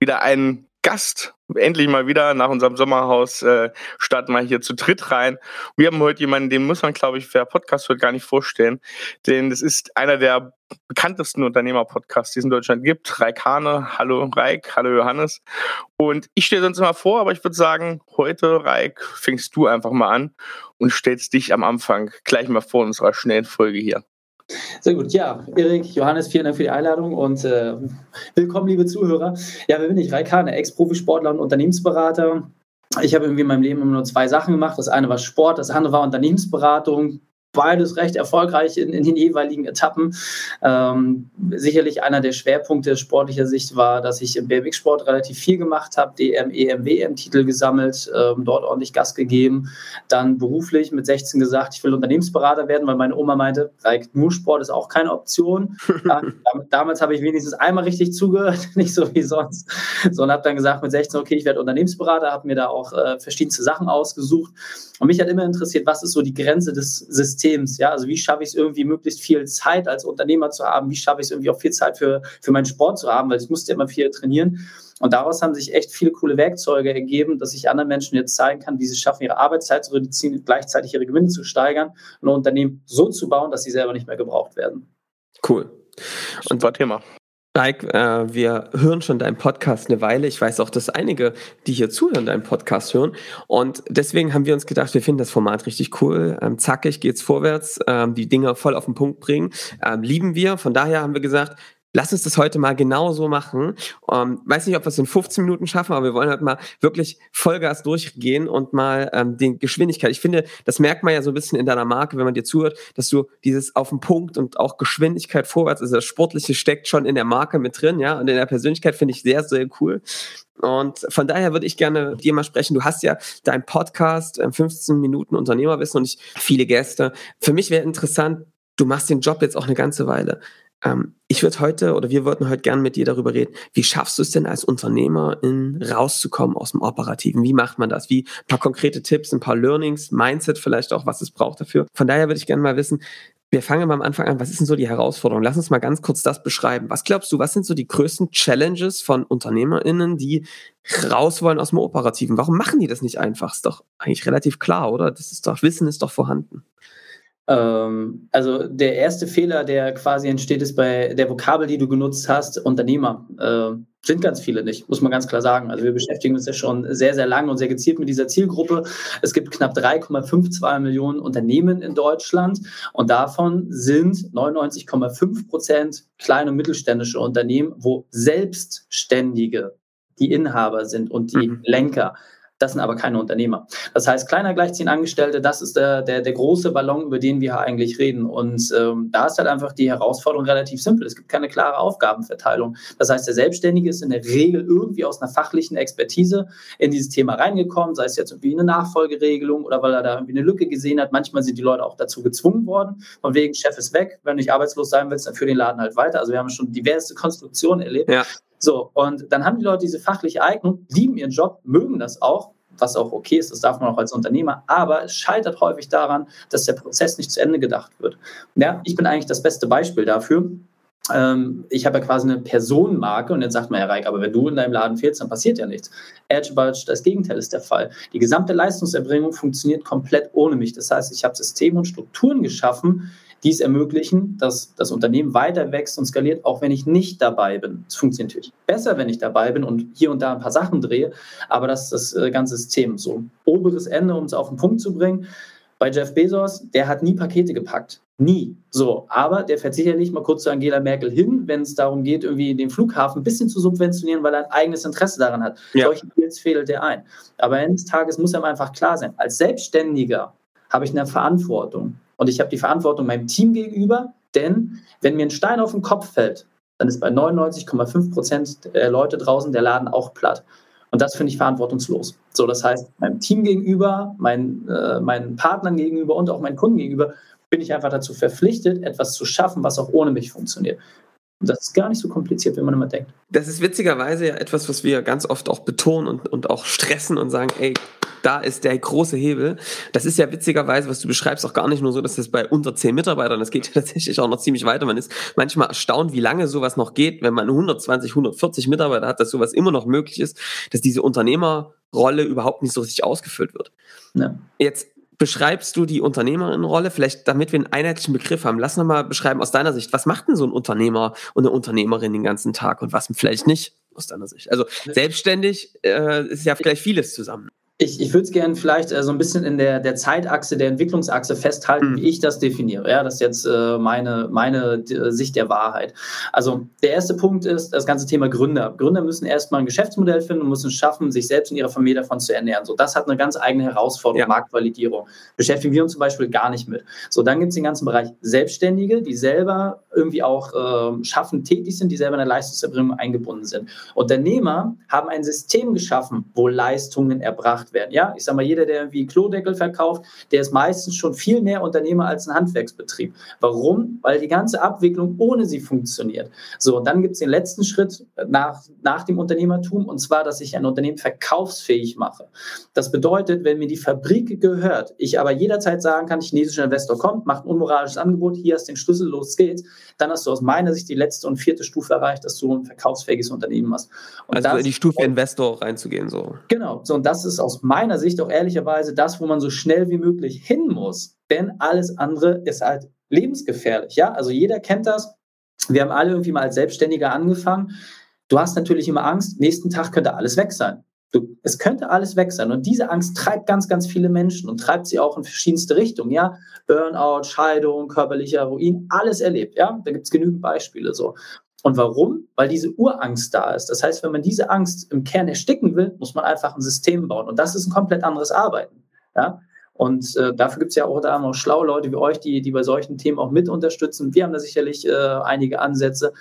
wieder einen Gast. Endlich mal wieder nach unserem Sommerhaus äh, starten wir hier zu dritt rein. Wir haben heute jemanden, den muss man, glaube ich, wer Podcast wird, gar nicht vorstellen. Denn das ist einer der bekanntesten Unternehmer-Podcasts, die es in Deutschland gibt. Raik Hane. Hallo Raik, hallo Johannes. Und ich stelle sonst immer vor, aber ich würde sagen, heute, Raik, fängst du einfach mal an und stellst dich am Anfang gleich mal vor unserer schnellen Folge hier. Sehr gut. Ja, Erik, Johannes, vielen Dank für die Einladung und äh, willkommen, liebe Zuhörer. Ja, wer bin ich? Raikane, Ex-Profisportler und Unternehmensberater. Ich habe irgendwie in meinem Leben immer nur zwei Sachen gemacht. Das eine war Sport, das andere war Unternehmensberatung beides recht erfolgreich in, in den jeweiligen Etappen. Ähm, sicherlich einer der Schwerpunkte sportlicher Sicht war, dass ich im BMX-Sport relativ viel gemacht habe, DM, EM, WM-Titel gesammelt, ähm, dort ordentlich Gas gegeben. Dann beruflich mit 16 gesagt, ich will Unternehmensberater werden, weil meine Oma meinte, nur Sport ist auch keine Option. ja, damals habe ich wenigstens einmal richtig zugehört, nicht so wie sonst, sondern habe dann gesagt mit 16, okay, ich werde Unternehmensberater, habe mir da auch äh, verschiedenste Sachen ausgesucht. Und mich hat immer interessiert, was ist so die Grenze des Systems. Ja, also wie schaffe ich es irgendwie, möglichst viel Zeit als Unternehmer zu haben? Wie schaffe ich es irgendwie auch viel Zeit für, für meinen Sport zu haben? Weil ich musste immer viel trainieren. Und daraus haben sich echt viele coole Werkzeuge ergeben, dass ich anderen Menschen jetzt zeigen kann, wie sie schaffen, ihre Arbeitszeit zu reduzieren, gleichzeitig ihre Gewinne zu steigern und ein Unternehmen so zu bauen, dass sie selber nicht mehr gebraucht werden. Cool. Und Super Thema. Mike, äh, wir hören schon deinen Podcast eine Weile. Ich weiß auch, dass einige, die hier zuhören, deinen Podcast hören. Und deswegen haben wir uns gedacht, wir finden das Format richtig cool. Ähm, zackig geht's vorwärts, ähm, die Dinge voll auf den Punkt bringen. Ähm, lieben wir. Von daher haben wir gesagt, lass uns das heute mal genauso machen. Ähm, weiß nicht, ob wir es in 15 Minuten schaffen, aber wir wollen halt mal wirklich Vollgas durchgehen und mal ähm, die Geschwindigkeit. Ich finde, das merkt man ja so ein bisschen in deiner Marke, wenn man dir zuhört, dass du dieses auf den Punkt und auch Geschwindigkeit vorwärts, also das Sportliche steckt schon in der Marke mit drin, ja, und in der Persönlichkeit finde ich sehr, sehr cool. Und von daher würde ich gerne dir mal sprechen. Du hast ja dein Podcast, 15 ähm, Minuten Unternehmerwissen und ich viele Gäste. Für mich wäre interessant, du machst den Job jetzt auch eine ganze Weile. Ähm, ich würde heute oder wir würden heute gerne mit dir darüber reden, wie schaffst du es denn als Unternehmerin rauszukommen aus dem Operativen? Wie macht man das? Wie ein paar konkrete Tipps, ein paar Learnings, Mindset vielleicht auch, was es braucht dafür. Von daher würde ich gerne mal wissen, wir fangen mal am Anfang an. Was ist denn so die Herausforderung? Lass uns mal ganz kurz das beschreiben. Was glaubst du, was sind so die größten Challenges von UnternehmerInnen, die raus wollen aus dem Operativen? Warum machen die das nicht einfach? Ist doch eigentlich relativ klar, oder? Das ist doch, Wissen ist doch vorhanden. Ähm, also der erste Fehler, der quasi entsteht, ist bei der Vokabel, die du genutzt hast, Unternehmer. Äh, sind ganz viele nicht, muss man ganz klar sagen. Also wir beschäftigen uns ja schon sehr, sehr lange und sehr gezielt mit dieser Zielgruppe. Es gibt knapp 3,52 Millionen Unternehmen in Deutschland und davon sind 99,5 Prozent kleine und mittelständische Unternehmen, wo Selbstständige die Inhaber sind und die mhm. Lenker. Das sind aber keine Unternehmer. Das heißt, kleiner gleichziehen Angestellte, das ist der, der, der große Ballon, über den wir eigentlich reden. Und ähm, da ist halt einfach die Herausforderung relativ simpel. Es gibt keine klare Aufgabenverteilung. Das heißt, der Selbstständige ist in der Regel irgendwie aus einer fachlichen Expertise in dieses Thema reingekommen, sei es jetzt irgendwie eine Nachfolgeregelung oder weil er da irgendwie eine Lücke gesehen hat. Manchmal sind die Leute auch dazu gezwungen worden, von wegen Chef ist weg, wenn du nicht arbeitslos sein willst, dann führ den Laden halt weiter. Also wir haben schon diverse Konstruktionen erlebt. Ja. So, und dann haben die Leute diese fachliche Eignung, lieben ihren Job, mögen das auch, was auch okay ist, das darf man auch als Unternehmer, aber es scheitert häufig daran, dass der Prozess nicht zu Ende gedacht wird. Ja, ich bin eigentlich das beste Beispiel dafür. Ähm, ich habe ja quasi eine Personenmarke und jetzt sagt man ja, Reik, aber wenn du in deinem Laden fehlst, dann passiert ja nichts. Edge Budge, das Gegenteil ist der Fall. Die gesamte Leistungserbringung funktioniert komplett ohne mich. Das heißt, ich habe Systeme und Strukturen geschaffen, dies ermöglichen, dass das Unternehmen weiter wächst und skaliert, auch wenn ich nicht dabei bin. Es funktioniert natürlich besser, wenn ich dabei bin und hier und da ein paar Sachen drehe, aber das ist das äh, ganze System. So oberes Ende, um es auf den Punkt zu bringen. Bei Jeff Bezos, der hat nie Pakete gepackt. Nie. So, aber der fährt sicherlich mal kurz zu Angela Merkel hin, wenn es darum geht, irgendwie den Flughafen ein bisschen zu subventionieren, weil er ein eigenes Interesse daran hat. Ja. Solche Deals fehlt er ein. Aber eines Tages muss einem einfach klar sein, als Selbstständiger habe ich eine Verantwortung. Und ich habe die Verantwortung meinem Team gegenüber, denn wenn mir ein Stein auf den Kopf fällt, dann ist bei 99,5 Prozent der Leute draußen der Laden auch platt. Und das finde ich verantwortungslos. So, das heißt, meinem Team gegenüber, mein, äh, meinen Partnern gegenüber und auch meinen Kunden gegenüber bin ich einfach dazu verpflichtet, etwas zu schaffen, was auch ohne mich funktioniert. Und das ist gar nicht so kompliziert, wie man immer denkt. Das ist witzigerweise ja etwas, was wir ganz oft auch betonen und, und auch stressen und sagen, ey, da ist der große Hebel. Das ist ja witzigerweise, was du beschreibst, auch gar nicht nur so, dass das bei unter zehn Mitarbeitern, das geht ja tatsächlich auch noch ziemlich weiter. Man ist manchmal erstaunt, wie lange sowas noch geht, wenn man 120, 140 Mitarbeiter hat, dass sowas immer noch möglich ist, dass diese Unternehmerrolle überhaupt nicht so richtig ausgefüllt wird. Ja. Jetzt beschreibst du die Unternehmerinnenrolle? Vielleicht, damit wir einen einheitlichen Begriff haben, lass noch mal beschreiben aus deiner Sicht, was macht denn so ein Unternehmer und eine Unternehmerin den ganzen Tag und was vielleicht nicht aus deiner Sicht? Also selbstständig äh, ist ja vielleicht vieles zusammen. Ich, ich würde es gerne vielleicht äh, so ein bisschen in der, der Zeitachse, der Entwicklungsachse festhalten, mhm. wie ich das definiere. Ja, das ist jetzt äh, meine, meine äh, Sicht der Wahrheit. Also der erste Punkt ist das ganze Thema Gründer. Gründer müssen erstmal ein Geschäftsmodell finden und müssen es schaffen, sich selbst und ihre Familie davon zu ernähren. So, das hat eine ganz eigene Herausforderung, ja. Marktvalidierung. Beschäftigen wir uns zum Beispiel gar nicht mit. So, dann gibt es den ganzen Bereich Selbstständige, die selber irgendwie auch äh, schaffen, tätig sind, die selber in der Leistungserbringung eingebunden sind. Unternehmer haben ein System geschaffen, wo Leistungen erbracht gemacht werden. Ja, ich sage mal, jeder, der irgendwie Klodeckel verkauft, der ist meistens schon viel mehr Unternehmer als ein Handwerksbetrieb. Warum? Weil die ganze Abwicklung ohne sie funktioniert. So, und dann gibt es den letzten Schritt nach, nach dem Unternehmertum, und zwar, dass ich ein Unternehmen verkaufsfähig mache. Das bedeutet, wenn mir die Fabrik gehört, ich aber jederzeit sagen kann, chinesischer Investor kommt, macht ein unmoralisches Angebot, hier hast du den Schlüssel, los geht's, dann hast du aus meiner Sicht die letzte und vierte Stufe erreicht, dass du ein verkaufsfähiges Unternehmen hast. Und also in die Stufe Investor reinzugehen, so. Genau, so und das ist aus meiner Sicht auch ehrlicherweise das, wo man so schnell wie möglich hin muss. Denn alles andere ist halt lebensgefährlich. Ja, also jeder kennt das. Wir haben alle irgendwie mal als Selbstständiger angefangen. Du hast natürlich immer Angst, nächsten Tag könnte alles weg sein. Du, es könnte alles weg sein. Und diese Angst treibt ganz, ganz viele Menschen und treibt sie auch in verschiedenste Richtungen. Ja, Burnout, Scheidung, körperlicher Ruin, alles erlebt. Ja, da gibt es genügend Beispiele so. Und warum? Weil diese Urangst da ist. Das heißt, wenn man diese Angst im Kern ersticken will, muss man einfach ein System bauen. Und das ist ein komplett anderes Arbeiten. Ja? Und äh, dafür gibt es ja auch da noch schlaue Leute wie euch, die, die bei solchen Themen auch mit unterstützen. Wir haben da sicherlich äh, einige Ansätze.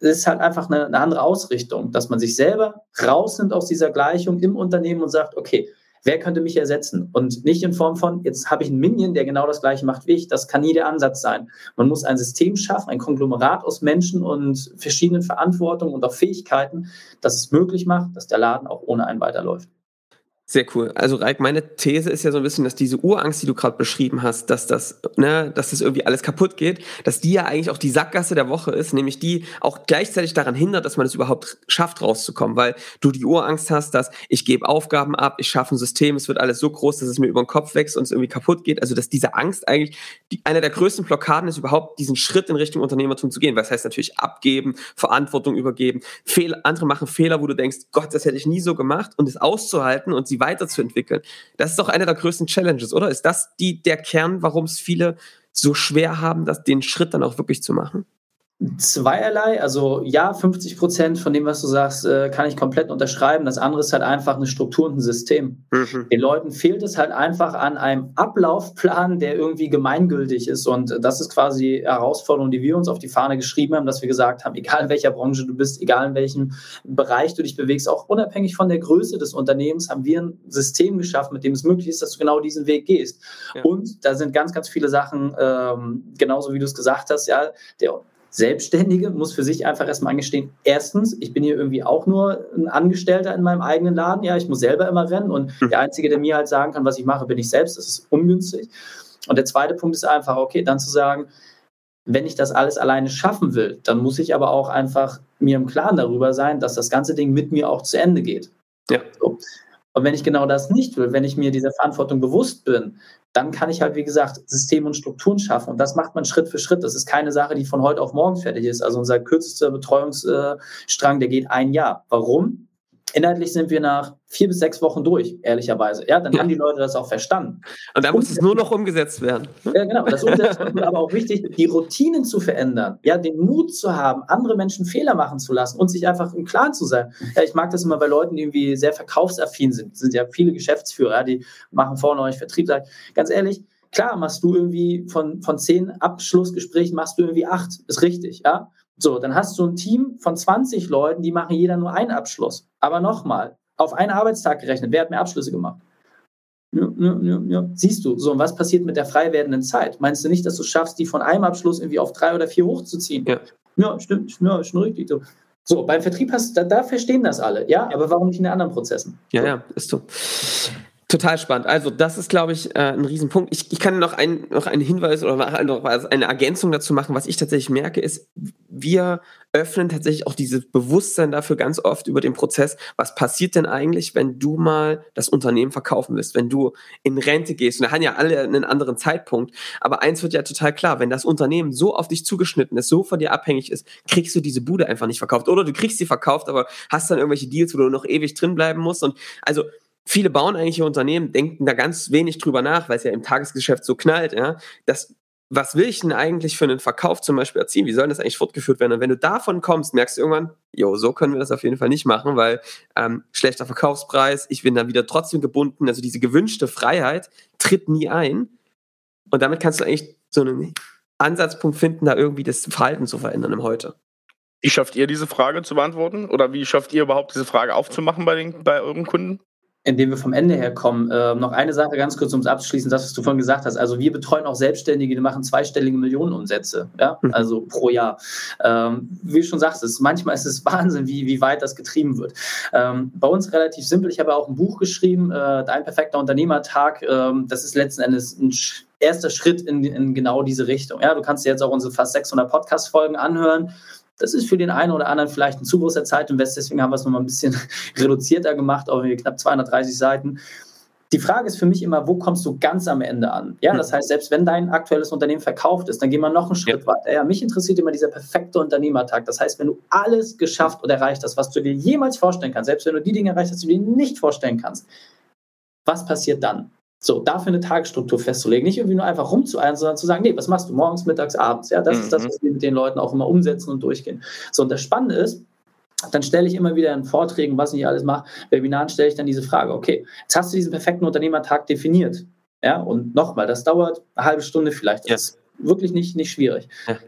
Es ist halt einfach eine, eine andere Ausrichtung, dass man sich selber rausnimmt aus dieser Gleichung im Unternehmen und sagt, okay, wer könnte mich ersetzen? Und nicht in Form von, jetzt habe ich einen Minion, der genau das gleiche macht wie ich. Das kann nie der Ansatz sein. Man muss ein System schaffen, ein Konglomerat aus Menschen und verschiedenen Verantwortungen und auch Fähigkeiten, das es möglich macht, dass der Laden auch ohne einen weiterläuft. Sehr cool. Also Reik, meine These ist ja so ein bisschen, dass diese Urangst, die du gerade beschrieben hast, dass das, ne, dass das irgendwie alles kaputt geht, dass die ja eigentlich auch die Sackgasse der Woche ist, nämlich die auch gleichzeitig daran hindert, dass man es überhaupt schafft, rauszukommen, weil du die Urangst hast, dass ich gebe Aufgaben ab, ich schaffe ein System, es wird alles so groß, dass es mir über den Kopf wächst und es irgendwie kaputt geht. Also dass diese Angst eigentlich die, eine der größten Blockaden ist, überhaupt diesen Schritt in Richtung Unternehmertum zu gehen. Was heißt natürlich abgeben, Verantwortung übergeben. Fehler, andere machen Fehler, wo du denkst, Gott, das hätte ich nie so gemacht und es auszuhalten und sie weiterzuentwickeln. Das ist doch eine der größten Challenges, oder? Ist das die, der Kern, warum es viele so schwer haben, das, den Schritt dann auch wirklich zu machen? Zweierlei, also ja, 50 Prozent von dem, was du sagst, äh, kann ich komplett unterschreiben. Das andere ist halt einfach eine Struktur und ein System. Mhm. Den Leuten fehlt es halt einfach an einem Ablaufplan, der irgendwie gemeingültig ist. Und das ist quasi die Herausforderung, die wir uns auf die Fahne geschrieben haben, dass wir gesagt haben, egal in welcher Branche du bist, egal in welchem Bereich du dich bewegst, auch unabhängig von der Größe des Unternehmens, haben wir ein System geschaffen, mit dem es möglich ist, dass du genau diesen Weg gehst. Ja. Und da sind ganz, ganz viele Sachen, ähm, genauso wie du es gesagt hast, ja, der Selbstständige muss für sich einfach erstmal angestehen, erstens, ich bin hier irgendwie auch nur ein Angestellter in meinem eigenen Laden, ja, ich muss selber immer rennen und mhm. der Einzige, der mir halt sagen kann, was ich mache, bin ich selbst, das ist ungünstig. Und der zweite Punkt ist einfach, okay, dann zu sagen, wenn ich das alles alleine schaffen will, dann muss ich aber auch einfach mir im Klaren darüber sein, dass das ganze Ding mit mir auch zu Ende geht. Ja. So. Und wenn ich genau das nicht will, wenn ich mir dieser Verantwortung bewusst bin, dann kann ich halt, wie gesagt, Systeme und Strukturen schaffen. Und das macht man Schritt für Schritt. Das ist keine Sache, die von heute auf morgen fertig ist. Also unser kürzester Betreuungsstrang, der geht ein Jahr. Warum? Inhaltlich sind wir nach vier bis sechs Wochen durch, ehrlicherweise. Ja, dann ja. haben die Leute das auch verstanden. Und dann muss es nur noch umgesetzt werden. Ja, genau. Das ist aber auch wichtig, die Routinen zu verändern. Ja, den Mut zu haben, andere Menschen Fehler machen zu lassen und sich einfach im Klaren zu sein. Ja, ich mag das immer bei Leuten, die irgendwie sehr verkaufsaffin sind. Das sind ja viele Geschäftsführer, ja, die machen vorne euch Vertrieb. Ganz ehrlich, klar machst du irgendwie von, von zehn Abschlussgesprächen machst du irgendwie acht. Ist richtig, ja. So, dann hast du ein Team von 20 Leuten, die machen jeder nur einen Abschluss. Aber nochmal, auf einen Arbeitstag gerechnet, wer hat mehr Abschlüsse gemacht? Ja, ja, ja, Siehst du, so, und was passiert mit der frei werdenden Zeit? Meinst du nicht, dass du schaffst, die von einem Abschluss irgendwie auf drei oder vier hochzuziehen? Ja, ja stimmt, ja, schon richtig. So. so, beim Vertrieb hast da, da verstehen das alle, ja, aber warum nicht in den anderen Prozessen? Ja, ja, ist so. Total spannend. Also das ist, glaube ich, äh, ein Riesenpunkt. Ich, ich kann noch, ein, noch einen Hinweis oder noch eine Ergänzung dazu machen. Was ich tatsächlich merke, ist, wir öffnen tatsächlich auch dieses Bewusstsein dafür ganz oft über den Prozess. Was passiert denn eigentlich, wenn du mal das Unternehmen verkaufen willst, wenn du in Rente gehst? Und da haben ja alle einen anderen Zeitpunkt. Aber eins wird ja total klar, wenn das Unternehmen so auf dich zugeschnitten ist, so von dir abhängig ist, kriegst du diese Bude einfach nicht verkauft. Oder du kriegst sie verkauft, aber hast dann irgendwelche Deals, wo du noch ewig drin bleiben musst. Und also viele bauen eigentlich Unternehmen, denken da ganz wenig drüber nach, weil es ja im Tagesgeschäft so knallt, ja, dass was will ich denn eigentlich für einen Verkauf zum Beispiel erzielen? Wie soll das eigentlich fortgeführt werden? Und wenn du davon kommst, merkst du irgendwann, jo, so können wir das auf jeden Fall nicht machen, weil ähm, schlechter Verkaufspreis, ich bin dann wieder trotzdem gebunden. Also diese gewünschte Freiheit tritt nie ein. Und damit kannst du eigentlich so einen Ansatzpunkt finden, da irgendwie das Verhalten zu verändern im Heute. Wie schafft ihr diese Frage zu beantworten? Oder wie schafft ihr überhaupt diese Frage aufzumachen bei, den, bei euren Kunden? Indem wir vom Ende her kommen. Äh, noch eine Sache ganz kurz, um es abzuschließen, das, was du vorhin gesagt hast. Also wir betreuen auch Selbstständige, die machen zweistellige Millionenumsätze, ja, mhm. also pro Jahr. Ähm, wie du schon sagst, ist, manchmal ist es Wahnsinn, wie, wie weit das getrieben wird. Ähm, bei uns relativ simpel. Ich habe auch ein Buch geschrieben, äh, Dein perfekter Unternehmertag. Ähm, das ist letzten Endes ein erster Schritt in, in genau diese Richtung. Ja, du kannst dir jetzt auch unsere fast 600 Podcast-Folgen anhören das ist für den einen oder anderen vielleicht ein zu großer Zeitinvest, deswegen haben wir es nochmal ein bisschen reduzierter gemacht, auf knapp 230 Seiten. Die Frage ist für mich immer, wo kommst du ganz am Ende an? Ja, das heißt, selbst wenn dein aktuelles Unternehmen verkauft ist, dann gehen wir noch einen Schritt ja. weiter. Ja, mich interessiert immer dieser perfekte Unternehmertag. Das heißt, wenn du alles geschafft oder erreicht hast, was du dir jemals vorstellen kannst, selbst wenn du die Dinge erreicht hast, die du dir nicht vorstellen kannst, was passiert dann? So, dafür eine Tagesstruktur festzulegen, nicht irgendwie nur einfach rumzueilen, sondern zu sagen, nee, was machst du morgens, mittags, abends? Ja, das mhm. ist das, mhm. was wir mit den Leuten auch immer umsetzen und durchgehen. So, und das Spannende ist, dann stelle ich immer wieder in Vorträgen, was ich alles mache, Webinaren stelle ich dann diese Frage, okay, jetzt hast du diesen perfekten Unternehmertag definiert. Ja, und nochmal, das dauert eine halbe Stunde vielleicht. Das ja. ist wirklich nicht, nicht schwierig. Ja.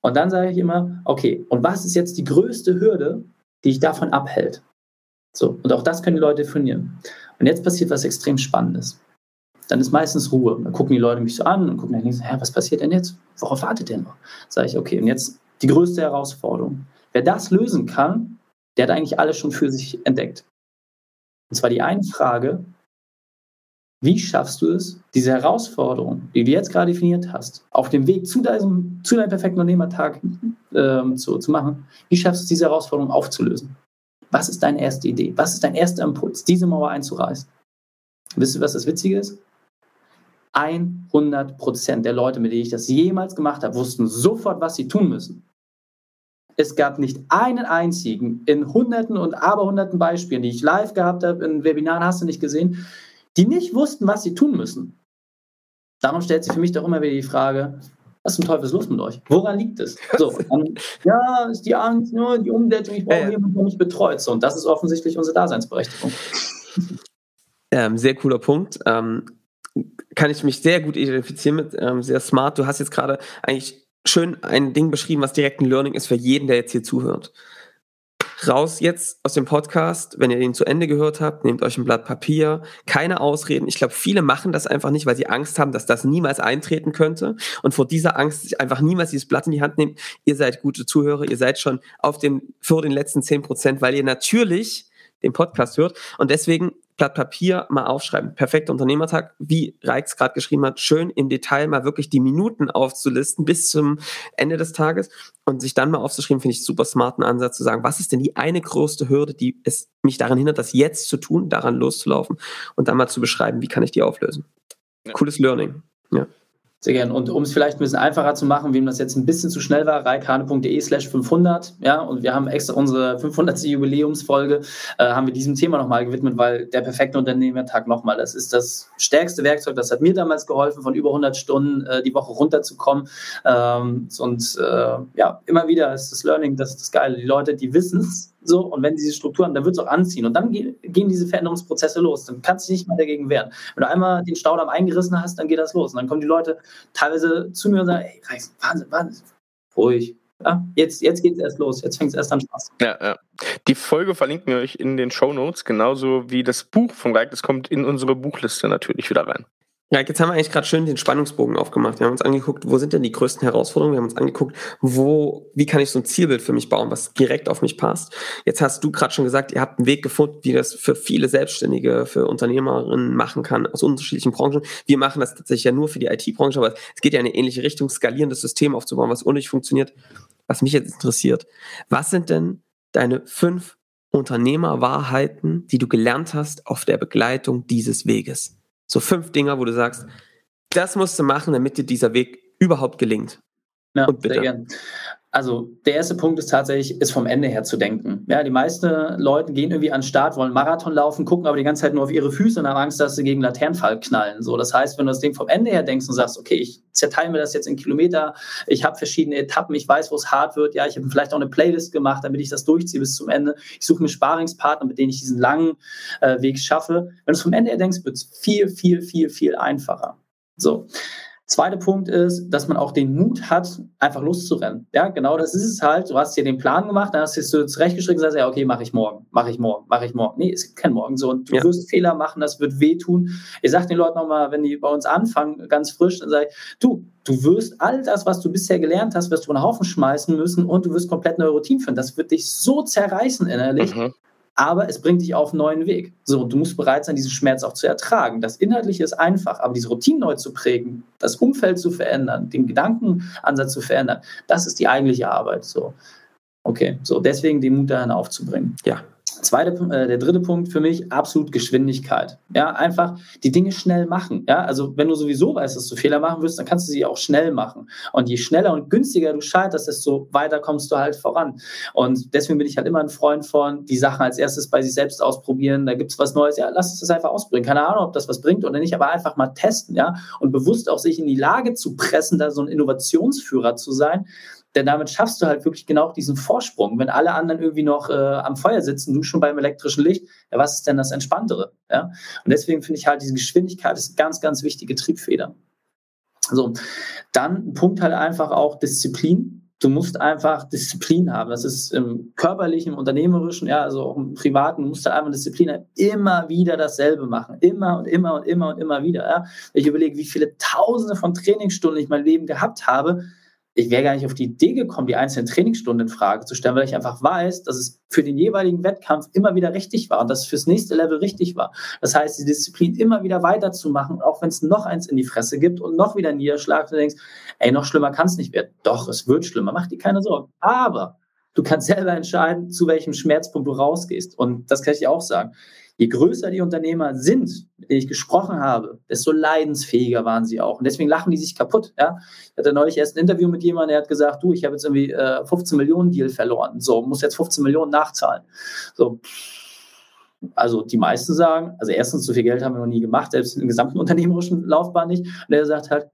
Und dann sage ich immer, okay, und was ist jetzt die größte Hürde, die ich davon abhält? So, und auch das können die Leute definieren. Und jetzt passiert was extrem Spannendes dann ist meistens Ruhe. Dann gucken die Leute mich so an und gucken dann, hä, was passiert denn jetzt? Worauf wartet der noch? Sage ich, okay, und jetzt die größte Herausforderung. Wer das lösen kann, der hat eigentlich alles schon für sich entdeckt. Und zwar die eine Frage, wie schaffst du es, diese Herausforderung, die du jetzt gerade definiert hast, auf dem Weg zu deinem, zu deinem perfekten Unternehmertag ähm, zu, zu machen, wie schaffst du es, diese Herausforderung aufzulösen? Was ist deine erste Idee? Was ist dein erster Impuls, diese Mauer einzureißen? Wisst ihr, was das Witzige ist? 100 Prozent der Leute, mit denen ich das jemals gemacht habe, wussten sofort, was sie tun müssen. Es gab nicht einen einzigen in hunderten und aberhunderten Beispielen, die ich live gehabt habe, in Webinaren hast du nicht gesehen, die nicht wussten, was sie tun müssen. Darum stellt sich für mich doch immer wieder die Frage, was zum Teufel ist los mit euch? Woran liegt es? So, um, ja, ist die Angst, nur die Umsetzung, ich brauche jemanden, der mich betreut. So, und das ist offensichtlich unsere Daseinsberechtigung. Ähm, sehr cooler Punkt. Ähm, kann ich mich sehr gut identifizieren mit, ähm, sehr smart. Du hast jetzt gerade eigentlich schön ein Ding beschrieben, was direkt ein Learning ist für jeden, der jetzt hier zuhört. Raus jetzt aus dem Podcast, wenn ihr den zu Ende gehört habt, nehmt euch ein Blatt Papier, keine Ausreden. Ich glaube, viele machen das einfach nicht, weil sie Angst haben, dass das niemals eintreten könnte und vor dieser Angst sich einfach niemals dieses Blatt in die Hand nehmen. Ihr seid gute Zuhörer, ihr seid schon auf den, vor den letzten zehn Prozent, weil ihr natürlich den Podcast hört und deswegen Blatt Papier mal aufschreiben. Perfekter Unternehmertag, wie Reichs gerade geschrieben hat, schön im Detail mal wirklich die Minuten aufzulisten bis zum Ende des Tages und sich dann mal aufzuschreiben, finde ich super smarten Ansatz zu sagen, was ist denn die eine größte Hürde, die es mich daran hindert, das jetzt zu tun, daran loszulaufen und dann mal zu beschreiben, wie kann ich die auflösen. Ja. Cooles Learning. Ja. Sehr gerne. Und um es vielleicht ein bisschen einfacher zu machen, wem das jetzt ein bisschen zu schnell war, reikane.de slash 500. Ja, und wir haben extra unsere 500. Jubiläumsfolge, äh, haben wir diesem Thema nochmal gewidmet, weil der perfekte Unternehmertag nochmal, das ist das stärkste Werkzeug, das hat mir damals geholfen, von über 100 Stunden äh, die Woche runterzukommen. Ähm, und äh, ja, immer wieder ist das Learning, das ist das Geile. Die Leute, die wissen es, so, und wenn diese Strukturen, dann wird es auch anziehen. Und dann gehen diese Veränderungsprozesse los. Dann kannst du dich nicht mehr dagegen wehren. Wenn du einmal den Staudamm eingerissen hast, dann geht das los. Und dann kommen die Leute teilweise zu mir und sagen, ey, Reis, Wahnsinn, Wahnsinn. Ruhig, Ja, jetzt jetzt geht es erst los, jetzt fängt es erst an Spaß. Ja, ja. Die Folge verlinken wir euch in den Show Notes, genauso wie das Buch von Reik. Das kommt in unsere Buchliste natürlich wieder rein. Ja, jetzt haben wir eigentlich gerade schön den Spannungsbogen aufgemacht. Wir haben uns angeguckt, wo sind denn die größten Herausforderungen? Wir haben uns angeguckt, wo, wie kann ich so ein Zielbild für mich bauen, was direkt auf mich passt. Jetzt hast du gerade schon gesagt, ihr habt einen Weg gefunden, wie das für viele Selbstständige, für Unternehmerinnen machen kann, aus unterschiedlichen Branchen. Wir machen das tatsächlich ja nur für die IT-Branche, aber es geht ja in eine ähnliche Richtung, skalierendes System aufzubauen, was unnötig funktioniert. Was mich jetzt interessiert, was sind denn deine fünf Unternehmerwahrheiten, die du gelernt hast auf der Begleitung dieses Weges? So fünf Dinger, wo du sagst, das musst du machen, damit dir dieser Weg überhaupt gelingt. Ja, Und bitte. Also der erste Punkt ist tatsächlich, ist vom Ende her zu denken. Ja, die meisten Leute gehen irgendwie an den Start, wollen Marathon laufen, gucken aber die ganze Zeit nur auf ihre Füße und haben Angst, dass sie gegen Laternenfall knallen. So, das heißt, wenn du das Ding vom Ende her denkst und sagst, okay, ich zerteile mir das jetzt in Kilometer, ich habe verschiedene Etappen, ich weiß, wo es hart wird, ja, ich habe vielleicht auch eine Playlist gemacht, damit ich das durchziehe bis zum Ende. Ich suche mir Sparingspartner, mit denen ich diesen langen äh, Weg schaffe. Wenn du es vom Ende her denkst, wird es viel, viel, viel, viel einfacher. So. Zweiter Punkt ist, dass man auch den Mut hat, einfach loszurennen. Ja, genau das ist es halt. Du hast dir den Plan gemacht, dann hast du zurechtgeschrieben und sagst, ja, okay, mache ich morgen, mache ich morgen, mache ich morgen. Nee, es gibt kein Morgen so. Und du ja. wirst Fehler machen, das wird wehtun. Ich sage den Leuten nochmal, wenn die bei uns anfangen, ganz frisch, dann sage ich, du, du wirst all das, was du bisher gelernt hast, wirst du einen Haufen schmeißen müssen und du wirst komplett neue Routinen finden. Das wird dich so zerreißen innerlich. Mhm aber es bringt dich auf einen neuen Weg. So, du musst bereit sein, diesen Schmerz auch zu ertragen. Das Inhaltliche ist einfach, aber diese Routine neu zu prägen, das Umfeld zu verändern, den Gedankenansatz zu verändern, das ist die eigentliche Arbeit. So, okay, so deswegen den Mut dahin aufzubringen. Ja, Zweite, äh, der dritte Punkt für mich, absolut Geschwindigkeit. Ja, einfach die Dinge schnell machen. Ja, also wenn du sowieso weißt, dass du Fehler machen wirst, dann kannst du sie auch schnell machen. Und je schneller und günstiger du scheiterst, desto weiter kommst du halt voran. Und deswegen bin ich halt immer ein Freund von, die Sachen als erstes bei sich selbst ausprobieren. Da gibt es was Neues. Ja, lass es das einfach ausprobieren. Keine Ahnung, ob das was bringt oder nicht, aber einfach mal testen. Ja, und bewusst auch sich in die Lage zu pressen, da so ein Innovationsführer zu sein denn damit schaffst du halt wirklich genau diesen Vorsprung. Wenn alle anderen irgendwie noch äh, am Feuer sitzen, du schon beim elektrischen Licht, ja, was ist denn das Entspanntere? Ja? Und deswegen finde ich halt, diese Geschwindigkeit ist eine ganz, ganz wichtige Triebfeder. So, dann Punkt halt einfach auch Disziplin. Du musst einfach Disziplin haben. Das ist im körperlichen, im unternehmerischen, ja, also auch im privaten, du musst halt einfach Disziplin haben. Immer wieder dasselbe machen. Immer und immer und immer und immer wieder. Ja. Ich überlege, wie viele Tausende von Trainingsstunden ich mein Leben gehabt habe, ich wäre gar nicht auf die Idee gekommen, die einzelnen Trainingsstunden in Frage zu stellen, weil ich einfach weiß, dass es für den jeweiligen Wettkampf immer wieder richtig war und dass es fürs nächste Level richtig war. Das heißt, die Disziplin immer wieder weiterzumachen, auch wenn es noch eins in die Fresse gibt und noch wieder Niederschlag, du denkst, ey, noch schlimmer kann es nicht werden. Doch, es wird schlimmer, mach dir keine Sorgen. Aber du kannst selber entscheiden, zu welchem Schmerzpunkt du rausgehst. Und das kann ich dir auch sagen. Je größer die Unternehmer sind, mit denen ich gesprochen habe, desto leidensfähiger waren sie auch. Und deswegen lachen die sich kaputt. Ja? Ich hatte neulich erst ein Interview mit jemandem, der hat gesagt, du, ich habe jetzt irgendwie äh, 15 Millionen Deal verloren. So, muss jetzt 15 Millionen nachzahlen. So, also die meisten sagen, also erstens, so viel Geld haben wir noch nie gemacht, selbst in der gesamten unternehmerischen Laufbahn nicht. Und der sagt halt,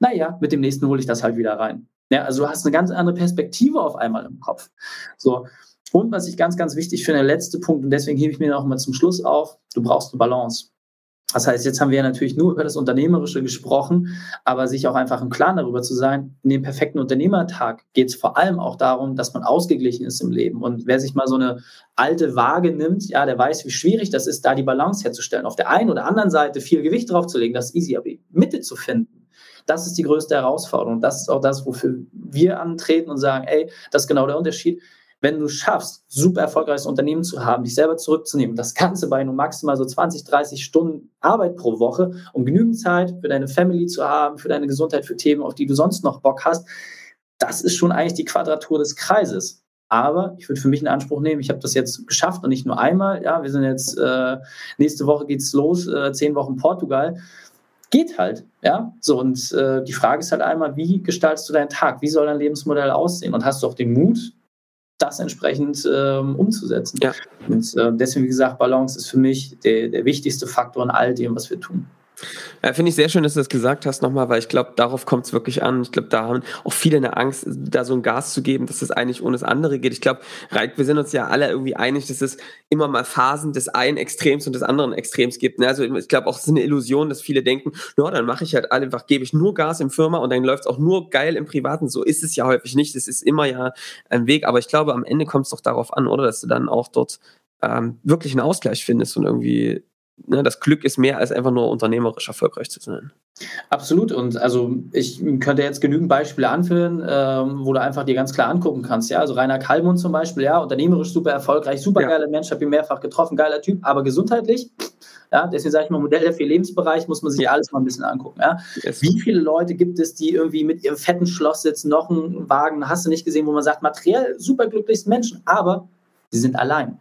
naja, mit dem nächsten hole ich das halt wieder rein. Ja, also du hast eine ganz andere Perspektive auf einmal im Kopf. So, und was ich ganz, ganz wichtig finde, der letzte Punkt, und deswegen hebe ich mir noch mal zum Schluss auf, du brauchst eine Balance. Das heißt, jetzt haben wir ja natürlich nur über das Unternehmerische gesprochen, aber sich auch einfach im Klaren darüber zu sein, in dem perfekten Unternehmertag geht es vor allem auch darum, dass man ausgeglichen ist im Leben. Und wer sich mal so eine alte Waage nimmt, ja, der weiß, wie schwierig das ist, da die Balance herzustellen. Auf der einen oder anderen Seite viel Gewicht draufzulegen, das ist easy, aber die Mitte zu finden, das ist die größte Herausforderung. Das ist auch das, wofür wir antreten und sagen, ey, das ist genau der Unterschied wenn du schaffst, super erfolgreiches Unternehmen zu haben, dich selber zurückzunehmen, das Ganze bei nur maximal so 20, 30 Stunden Arbeit pro Woche, um genügend Zeit für deine Family zu haben, für deine Gesundheit, für Themen, auf die du sonst noch Bock hast, das ist schon eigentlich die Quadratur des Kreises. Aber ich würde für mich in Anspruch nehmen, ich habe das jetzt geschafft und nicht nur einmal. Ja, wir sind jetzt, äh, nächste Woche geht's los, äh, zehn Wochen Portugal. Geht halt, ja. So, und äh, die Frage ist halt einmal, wie gestaltest du deinen Tag? Wie soll dein Lebensmodell aussehen? Und hast du auch den Mut, das entsprechend ähm, umzusetzen. Ja. Und äh, deswegen, wie gesagt, Balance ist für mich der, der wichtigste Faktor in all dem, was wir tun. Ja, Finde ich sehr schön, dass du das gesagt hast nochmal, weil ich glaube, darauf kommt es wirklich an. Ich glaube, da haben auch viele eine Angst, da so ein Gas zu geben, dass das eigentlich ohne das andere geht. Ich glaube, wir sind uns ja alle irgendwie einig, dass es immer mal Phasen des einen Extrems und des anderen Extrems gibt. Ne? Also ich glaube auch, es ist eine Illusion, dass viele denken, no, dann mache ich halt einfach, gebe ich nur Gas im Firma und dann läuft es auch nur geil im Privaten. So ist es ja häufig nicht. Es ist immer ja ein Weg, aber ich glaube, am Ende kommt es doch darauf an, oder dass du dann auch dort ähm, wirklich einen Ausgleich findest und irgendwie ne, das Glück ist mehr als einfach nur unternehmerisch erfolgreich zu sein. Absolut. Und also ich könnte jetzt genügend Beispiele anführen, ähm, wo du einfach dir ganz klar angucken kannst. Ja, also Rainer Kallmund zum Beispiel, ja, unternehmerisch super erfolgreich, super geiler ja. Mensch, habe ihn mehrfach getroffen, geiler Typ, aber gesundheitlich, ja, deswegen sage ich mal, Modell der vier Lebensbereich muss man sich ja. alles mal ein bisschen angucken. Ja. Yes. Wie viele Leute gibt es, die irgendwie mit ihrem fetten Schloss sitzen, noch einen Wagen, hast du nicht gesehen, wo man sagt, materiell super glücklichsten Menschen, aber sie sind allein.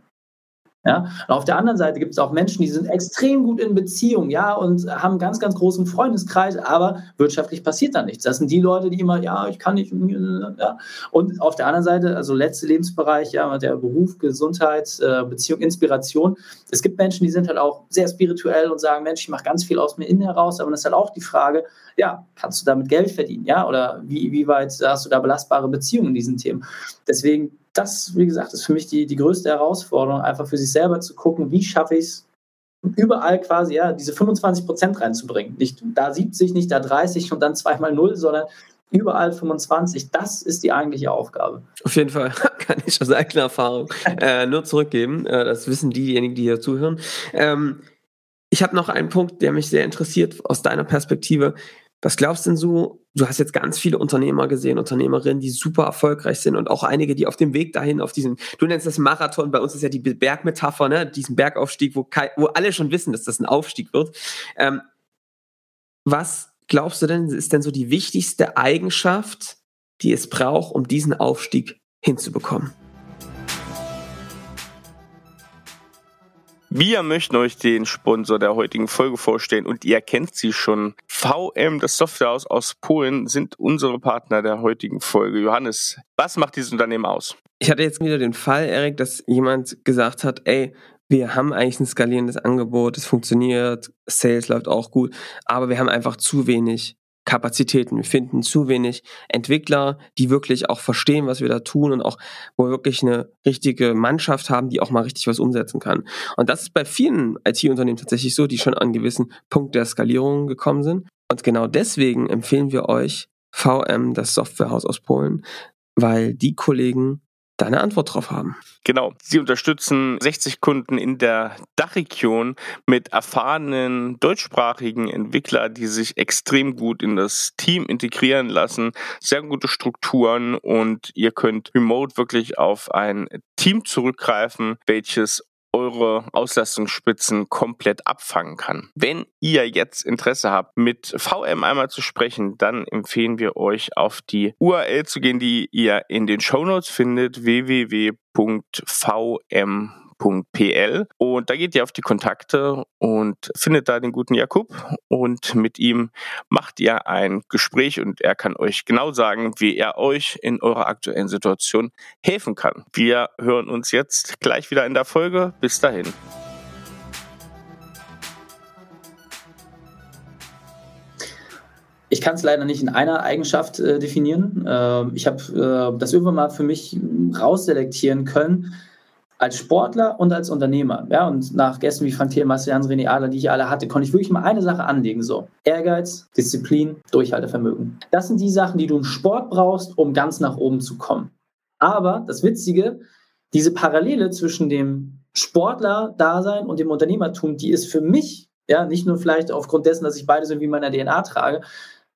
Ja? Und auf der anderen Seite gibt es auch Menschen, die sind extrem gut in Beziehung, ja, und haben einen ganz, ganz großen Freundeskreis, aber wirtschaftlich passiert da nichts. Das sind die Leute, die immer, ja, ich kann nicht, ja. Und auf der anderen Seite, also letzte Lebensbereich, ja, der Beruf, Gesundheit, äh, Beziehung, Inspiration. Es gibt Menschen, die sind halt auch sehr spirituell und sagen, Mensch, ich mache ganz viel aus mir innen heraus, aber das ist halt auch die Frage, ja, kannst du damit Geld verdienen, ja, oder wie, wie weit hast du da belastbare Beziehungen in diesen Themen? Deswegen das, wie gesagt, ist für mich die, die größte Herausforderung, einfach für sich selber zu gucken, wie schaffe ich es, überall quasi ja, diese 25 Prozent reinzubringen. Nicht da 70, nicht da 30 und dann zweimal 0, sondern überall 25. Das ist die eigentliche Aufgabe. Auf jeden Fall kann ich aus eigener Erfahrung äh, nur zurückgeben. Äh, das wissen diejenigen, die hier zuhören. Ähm, ich habe noch einen Punkt, der mich sehr interessiert aus deiner Perspektive. Was glaubst du denn so? Du hast jetzt ganz viele Unternehmer gesehen, Unternehmerinnen, die super erfolgreich sind und auch einige, die auf dem Weg dahin, auf diesen, du nennst das Marathon, bei uns ist ja die Bergmetapher, ne, diesen Bergaufstieg, wo, wo alle schon wissen, dass das ein Aufstieg wird. Ähm, was glaubst du denn, ist denn so die wichtigste Eigenschaft, die es braucht, um diesen Aufstieg hinzubekommen? Wir möchten euch den Sponsor der heutigen Folge vorstellen und ihr kennt sie schon. VM, das Softwarehaus aus Polen, sind unsere Partner der heutigen Folge. Johannes, was macht dieses Unternehmen aus? Ich hatte jetzt wieder den Fall, Erik, dass jemand gesagt hat, ey, wir haben eigentlich ein skalierendes Angebot, es funktioniert, Sales läuft auch gut, aber wir haben einfach zu wenig Kapazitäten. Wir finden zu wenig Entwickler, die wirklich auch verstehen, was wir da tun und auch, wo wir wirklich eine richtige Mannschaft haben, die auch mal richtig was umsetzen kann. Und das ist bei vielen IT-Unternehmen tatsächlich so, die schon an gewissen Punkt der Skalierung gekommen sind. Und genau deswegen empfehlen wir euch VM, das Softwarehaus aus Polen, weil die Kollegen da eine Antwort drauf haben. Genau. Sie unterstützen 60 Kunden in der Dachregion mit erfahrenen deutschsprachigen Entwicklern, die sich extrem gut in das Team integrieren lassen, sehr gute Strukturen und ihr könnt remote wirklich auf ein Team zurückgreifen, welches eure Auslastungsspitzen komplett abfangen kann. Wenn ihr jetzt Interesse habt, mit VM einmal zu sprechen, dann empfehlen wir euch auf die URL zu gehen, die ihr in den Show Notes findet, www.vm jakub.pl und da geht ihr auf die Kontakte und findet da den guten Jakub und mit ihm macht ihr ein Gespräch und er kann euch genau sagen, wie er euch in eurer aktuellen Situation helfen kann. Wir hören uns jetzt gleich wieder in der Folge. Bis dahin. Ich kann es leider nicht in einer Eigenschaft äh, definieren. Äh, ich habe äh, das irgendwann mal für mich rausselektieren können, als Sportler und als Unternehmer. Ja, und nach Gästen wie Frank Thielmann, Jans René Adler, die ich alle hatte, konnte ich wirklich mal eine Sache anlegen. So. Ehrgeiz, Disziplin, Durchhaltevermögen. Das sind die Sachen, die du im Sport brauchst, um ganz nach oben zu kommen. Aber das Witzige, diese Parallele zwischen dem Sportler-Dasein und dem Unternehmertum, die ist für mich, ja, nicht nur vielleicht aufgrund dessen, dass ich beides irgendwie in meiner DNA trage,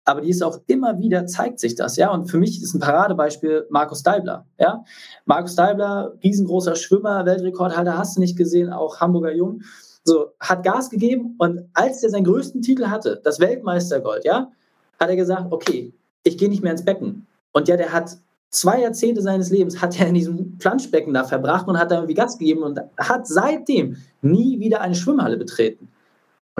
aber die ist auch immer wieder, zeigt sich das, ja. Und für mich ist ein Paradebeispiel Markus Deibler, ja. Markus Deibler, riesengroßer Schwimmer, Weltrekordhalter, hast du nicht gesehen, auch Hamburger Jung, so, hat Gas gegeben und als er seinen größten Titel hatte, das Weltmeistergold, ja, hat er gesagt, okay, ich gehe nicht mehr ins Becken. Und ja, der hat zwei Jahrzehnte seines Lebens hat er in diesem Planschbecken da verbracht und hat da irgendwie Gas gegeben und hat seitdem nie wieder eine Schwimmhalle betreten.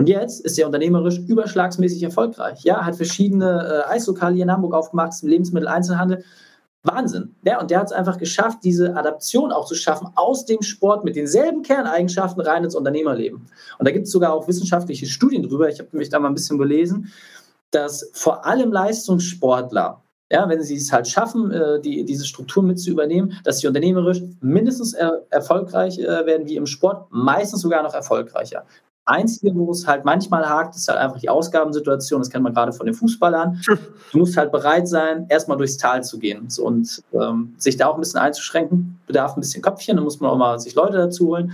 Und jetzt ist er unternehmerisch überschlagsmäßig erfolgreich. Ja, hat verschiedene äh, Eislokale hier in Hamburg aufgemacht, Lebensmitteleinzelhandel. Wahnsinn. Ja, und der hat es einfach geschafft, diese Adaption auch zu schaffen aus dem Sport mit denselben Kerneigenschaften rein ins Unternehmerleben. Und da gibt es sogar auch wissenschaftliche Studien drüber. Ich habe mich da mal ein bisschen gelesen, dass vor allem Leistungssportler, ja, wenn sie es halt schaffen, äh, die, diese Struktur mit zu übernehmen, dass sie unternehmerisch mindestens er, erfolgreich äh, werden wie im Sport, meistens sogar noch erfolgreicher. Einzige, wo es halt manchmal hakt, ist halt einfach die Ausgabensituation. Das kennt man gerade von den Fußballern. Du musst halt bereit sein, erstmal durchs Tal zu gehen. und ähm, sich da auch ein bisschen einzuschränken, bedarf ein bisschen Köpfchen. Da muss man auch mal sich Leute dazu holen.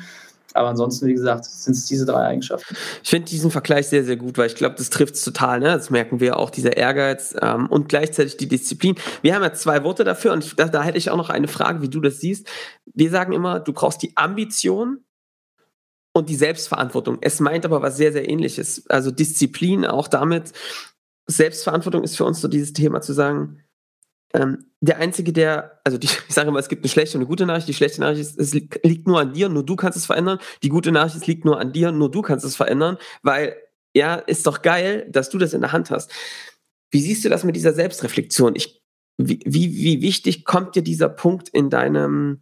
Aber ansonsten, wie gesagt, sind es diese drei Eigenschaften. Ich finde diesen Vergleich sehr, sehr gut, weil ich glaube, das trifft es total. Ne? Das merken wir auch, dieser Ehrgeiz ähm, und gleichzeitig die Disziplin. Wir haben ja zwei Worte dafür und da, da hätte ich auch noch eine Frage, wie du das siehst. Wir sagen immer, du brauchst die Ambition und die Selbstverantwortung. Es meint aber was sehr, sehr ähnliches. Also Disziplin auch damit. Selbstverantwortung ist für uns so dieses Thema zu sagen, ähm, der Einzige, der, also die, ich sage immer, es gibt eine schlechte und eine gute Nachricht. Die schlechte Nachricht ist, es liegt nur an dir, nur du kannst es verändern. Die gute Nachricht ist, es liegt nur an dir, nur du kannst es verändern, weil, ja, ist doch geil, dass du das in der Hand hast. Wie siehst du das mit dieser Selbstreflexion? Ich, wie, wie, wie wichtig kommt dir dieser Punkt in deinem,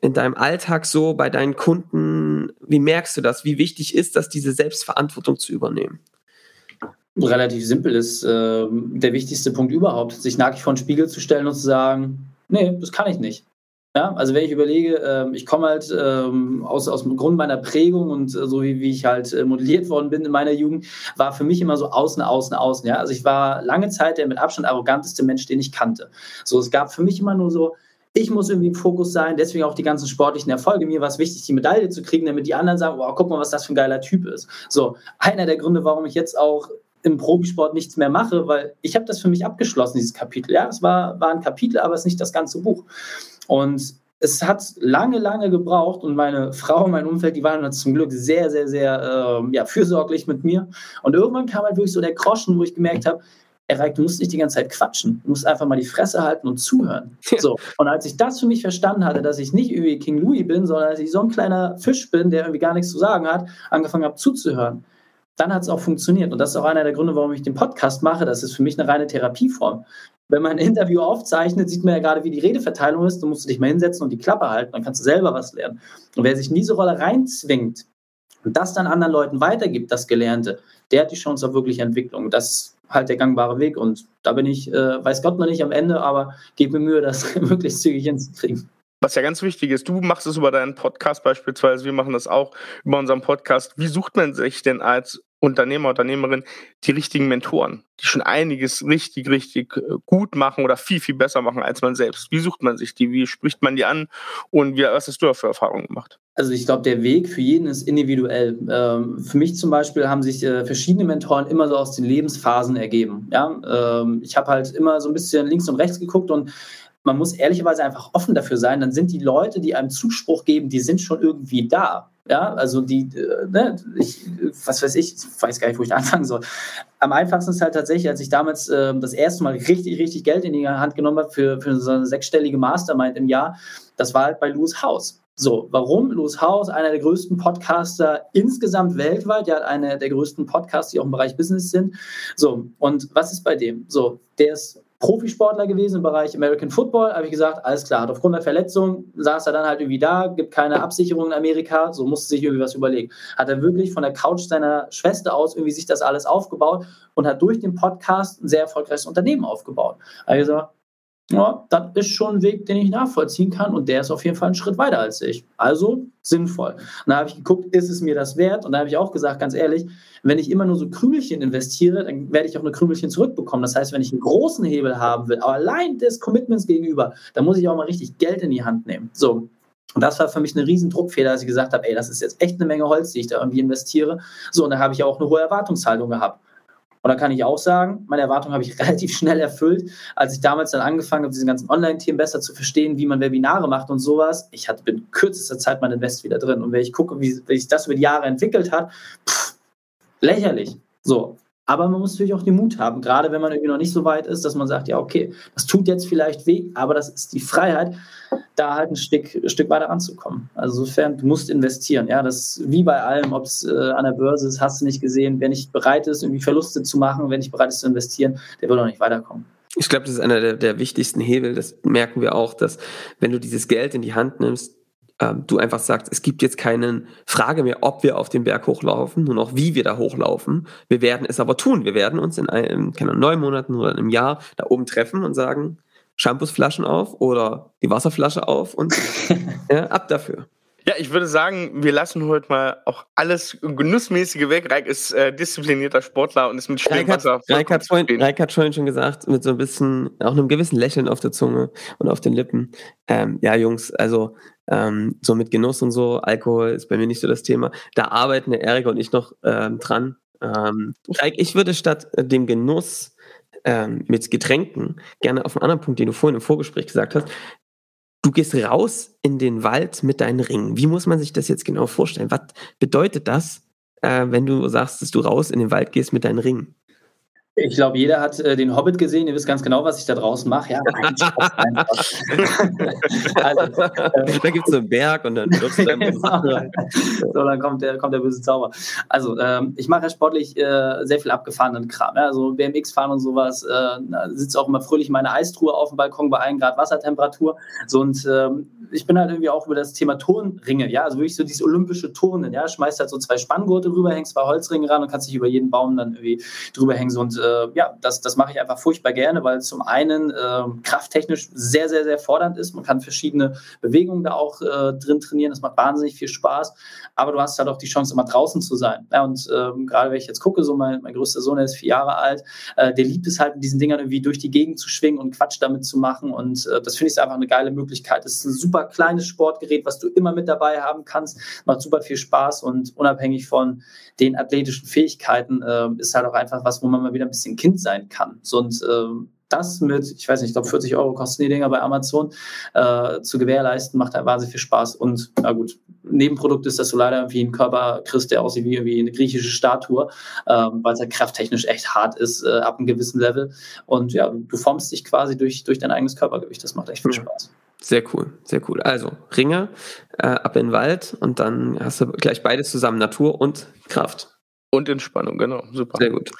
in deinem Alltag so, bei deinen Kunden? Wie merkst du das? Wie wichtig ist das, diese Selbstverantwortung zu übernehmen? Relativ simpel ist äh, der wichtigste Punkt überhaupt, sich nackig vor den Spiegel zu stellen und zu sagen, nee, das kann ich nicht. Ja, also wenn ich überlege, äh, ich komme halt äh, aus, aus dem Grund meiner Prägung und äh, so wie, wie ich halt äh, modelliert worden bin in meiner Jugend, war für mich immer so außen, außen, außen. Ja, also ich war lange Zeit der mit Abstand arroganteste Mensch, den ich kannte. So, es gab für mich immer nur so, ich muss irgendwie im Fokus sein, deswegen auch die ganzen sportlichen Erfolge. Mir war es wichtig, die Medaille zu kriegen, damit die anderen sagen, wow, guck mal, was das für ein geiler Typ ist. So, einer der Gründe, warum ich jetzt auch im Profisport nichts mehr mache, weil ich habe das für mich abgeschlossen, dieses Kapitel. Ja, es war, war ein Kapitel, aber es ist nicht das ganze Buch. Und es hat lange, lange gebraucht und meine Frau, mein Umfeld, die waren zum Glück sehr, sehr, sehr äh, ja, fürsorglich mit mir. Und irgendwann kam halt wirklich so der Groschen, wo ich gemerkt habe, Erik, du musst nicht die ganze Zeit quatschen. Du musst einfach mal die Fresse halten und zuhören. So. Und als ich das für mich verstanden hatte, dass ich nicht irgendwie King Louis bin, sondern dass ich so ein kleiner Fisch bin, der irgendwie gar nichts zu sagen hat, angefangen habe zuzuhören, dann hat es auch funktioniert. Und das ist auch einer der Gründe, warum ich den Podcast mache. Das ist für mich eine reine Therapieform. Wenn man ein Interview aufzeichnet, sieht man ja gerade, wie die Redeverteilung ist. Du musst dich mal hinsetzen und die Klappe halten, dann kannst du selber was lernen. Und wer sich in diese Rolle reinzwingt und das dann anderen Leuten weitergibt, das Gelernte, der hat die Chance auf wirkliche Entwicklung. Das halt der gangbare Weg. Und da bin ich, äh, weiß Gott noch nicht am Ende, aber gebe mir Mühe, das möglichst zügig hinzukriegen. Was ja ganz wichtig ist, du machst es über deinen Podcast beispielsweise, wir machen das auch über unseren Podcast. Wie sucht man sich denn als Unternehmer, Unternehmerin die richtigen Mentoren, die schon einiges richtig, richtig äh, gut machen oder viel, viel besser machen als man selbst? Wie sucht man sich die? Wie spricht man die an? Und wie, was hast du da für Erfahrungen gemacht? Also ich glaube, der Weg für jeden ist individuell. Ähm, für mich zum Beispiel haben sich äh, verschiedene Mentoren immer so aus den Lebensphasen ergeben. Ähm, ich habe halt immer so ein bisschen links und rechts geguckt und man muss ehrlicherweise einfach offen dafür sein, dann sind die Leute, die einem Zuspruch geben, die sind schon irgendwie da. Ja, also die, äh, ne, ich, was weiß ich, weiß gar nicht, wo ich anfangen soll. Am einfachsten ist halt tatsächlich, als ich damals äh, das erste Mal richtig, richtig Geld in die Hand genommen habe für, für so eine sechsstellige Mastermind im Jahr, das war halt bei Louis House. So, warum? Louis House, einer der größten Podcaster insgesamt weltweit, der hat eine der größten Podcasts, die auch im Bereich Business sind. So, und was ist bei dem? So, der ist Profisportler gewesen im Bereich American Football, habe ich gesagt, alles klar, aufgrund der Verletzung saß er dann halt irgendwie da, gibt keine Absicherung in Amerika, so musste sich irgendwie was überlegen. Hat er wirklich von der Couch seiner Schwester aus irgendwie sich das alles aufgebaut und hat durch den Podcast ein sehr erfolgreiches Unternehmen aufgebaut. Gesagt, ja, das ist schon ein Weg, den ich nachvollziehen kann und der ist auf jeden Fall einen Schritt weiter als ich. Also sinnvoll. Und da habe ich geguckt, ist es mir das wert? Und da habe ich auch gesagt, ganz ehrlich, wenn ich immer nur so Krümelchen investiere, dann werde ich auch nur Krümelchen zurückbekommen. Das heißt, wenn ich einen großen Hebel haben will, aber allein des Commitments gegenüber, dann muss ich auch mal richtig Geld in die Hand nehmen. So, und das war für mich eine riesen Druckfeder, als ich gesagt habe, ey, das ist jetzt echt eine Menge Holz, die ich da irgendwie investiere. So, und da habe ich auch eine hohe Erwartungshaltung gehabt. Und da kann ich auch sagen, meine Erwartung habe ich relativ schnell erfüllt, als ich damals dann angefangen habe, diese ganzen Online-Themen besser zu verstehen, wie man Webinare macht und sowas. Ich hatte in kürzester Zeit mein Invest wieder drin. Und wenn ich gucke, wie, wie sich das über die Jahre entwickelt hat, pff, lächerlich. So, aber man muss natürlich auch den Mut haben, gerade wenn man irgendwie noch nicht so weit ist, dass man sagt, ja, okay, das tut jetzt vielleicht weh, aber das ist die Freiheit, da halt ein Stück, ein Stück weiter ranzukommen. Also insofern, du musst investieren. Ja, das wie bei allem, ob es äh, an der Börse ist, hast du nicht gesehen. Wer nicht bereit ist, irgendwie Verluste zu machen, wer nicht bereit ist zu investieren, der wird auch nicht weiterkommen. Ich glaube, das ist einer der, der wichtigsten Hebel. Das merken wir auch, dass wenn du dieses Geld in die Hand nimmst, ähm, du einfach sagst, es gibt jetzt keine Frage mehr, ob wir auf den Berg hochlaufen, nur noch wie wir da hochlaufen. Wir werden es aber tun. Wir werden uns in einem, keine neun Monaten oder einem Jahr da oben treffen und sagen, Shampoosflaschen auf oder die Wasserflasche auf und ja, ab dafür. Ja, ich würde sagen, wir lassen heute mal auch alles Genussmäßige weg. Reik ist äh, disziplinierter Sportler und ist mit hat, Reik hat, vorhin, Reik hat vorhin schon gesagt, mit so ein bisschen, auch einem gewissen Lächeln auf der Zunge und auf den Lippen. Ähm, ja, Jungs, also ähm, so mit Genuss und so, Alkohol ist bei mir nicht so das Thema. Da arbeiten der Erik und ich noch ähm, dran. Ähm, Reik, ich würde statt dem Genuss ähm, mit Getränken gerne auf einen anderen Punkt, den du vorhin im Vorgespräch gesagt hast, Du gehst raus in den Wald mit deinen Ringen. Wie muss man sich das jetzt genau vorstellen? Was bedeutet das, äh, wenn du sagst, dass du raus in den Wald gehst mit deinen Ringen? Ich glaube, jeder hat äh, den Hobbit gesehen. Ihr wisst ganz genau, was ich da draußen mache. Ja, also, äh, da gibt es so einen Berg und dann wirfst du genau. So, dann kommt der, kommt der böse Zauber. Also, ähm, ich mache ja sportlich äh, sehr viel abgefahrenen Kram. Ja? Also BMX fahren und sowas. Äh, sitze auch immer fröhlich meine Eistruhe auf dem Balkon bei 1 Grad Wassertemperatur. So, und ähm, ich bin halt irgendwie auch über das Thema Turnringe. Ja, also wirklich so dieses olympische Turnen. Ja, schmeißt halt so zwei Spanngurte rüber, hängst zwei Holzringe ran und kannst dich über jeden Baum dann irgendwie drüber hängen. So, und äh, ja, das, das mache ich einfach furchtbar gerne, weil zum einen äh, krafttechnisch sehr, sehr, sehr fordernd ist. Man kann verschiedene Bewegungen da auch äh, drin trainieren. Das macht wahnsinnig viel Spaß. Aber du hast halt auch die Chance, immer draußen zu sein. Ja, und ähm, gerade wenn ich jetzt gucke, so mein, mein größter Sohn, der ist vier Jahre alt, äh, der liebt es halt, mit diesen Dingern irgendwie durch die Gegend zu schwingen und Quatsch damit zu machen. Und äh, das finde ich einfach eine geile Möglichkeit. Das ist ein super kleines Sportgerät, was du immer mit dabei haben kannst. Macht super viel Spaß und unabhängig von den athletischen Fähigkeiten äh, ist halt auch einfach was, wo man mal wieder ein bisschen Kind sein kann. So, und äh, das mit, ich weiß nicht, ich glaube 40 Euro kosten die Dinger bei Amazon, äh, zu gewährleisten, macht halt wahnsinnig viel Spaß. Und na gut, Nebenprodukt ist, dass du leider irgendwie einen Körper kriegst, der aussieht wie, wie eine griechische Statue, ähm, weil es halt krafttechnisch echt hart ist, äh, ab einem gewissen Level. Und ja, du formst dich quasi durch, durch dein eigenes Körpergewicht. Das macht echt viel Spaß. Sehr cool, sehr cool. Also Ringe, äh, ab in den Wald und dann hast du gleich beides zusammen, Natur und Kraft. Und Entspannung, genau. Super. Sehr gut.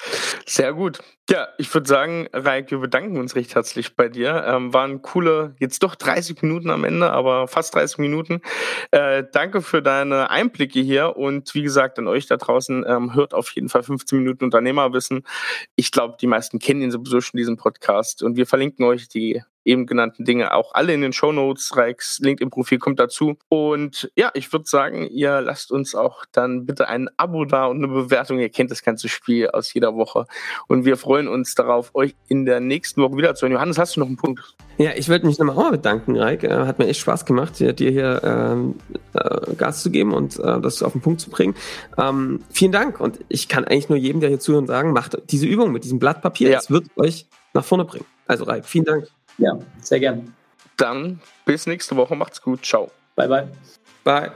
Sehr gut. Ja, ich würde sagen, Raik, wir bedanken uns recht herzlich bei dir. Ähm, waren coole, jetzt doch 30 Minuten am Ende, aber fast 30 Minuten. Äh, danke für deine Einblicke hier und wie gesagt, an euch da draußen, ähm, hört auf jeden Fall 15 Minuten Unternehmerwissen. Ich glaube, die meisten kennen ihn sowieso schon, diesen Podcast und wir verlinken euch die eben genannten Dinge auch alle in den Show Notes. Reichs LinkedIn-Profil kommt dazu. Und ja, ich würde sagen, ihr lasst uns auch dann bitte ein Abo da und eine Bewertung. Ihr kennt das ganze Spiel aus jeder Woche. Und wir freuen uns darauf, euch in der nächsten Woche wiederzuhören. Johannes, hast du noch einen Punkt? Ja, ich würde mich nochmal auch bedanken, Reik. Äh, hat mir echt Spaß gemacht, dir hier ähm, äh, Gas zu geben und äh, das auf den Punkt zu bringen. Ähm, vielen Dank. Und ich kann eigentlich nur jedem, der hier zuhört, sagen, macht diese Übung mit diesem Blatt Papier. Ja. Das wird euch nach vorne bringen. Also Reik, vielen Dank. Ja, sehr gern. Dann bis nächste Woche. Macht's gut. Ciao. Bye, bye. Bye.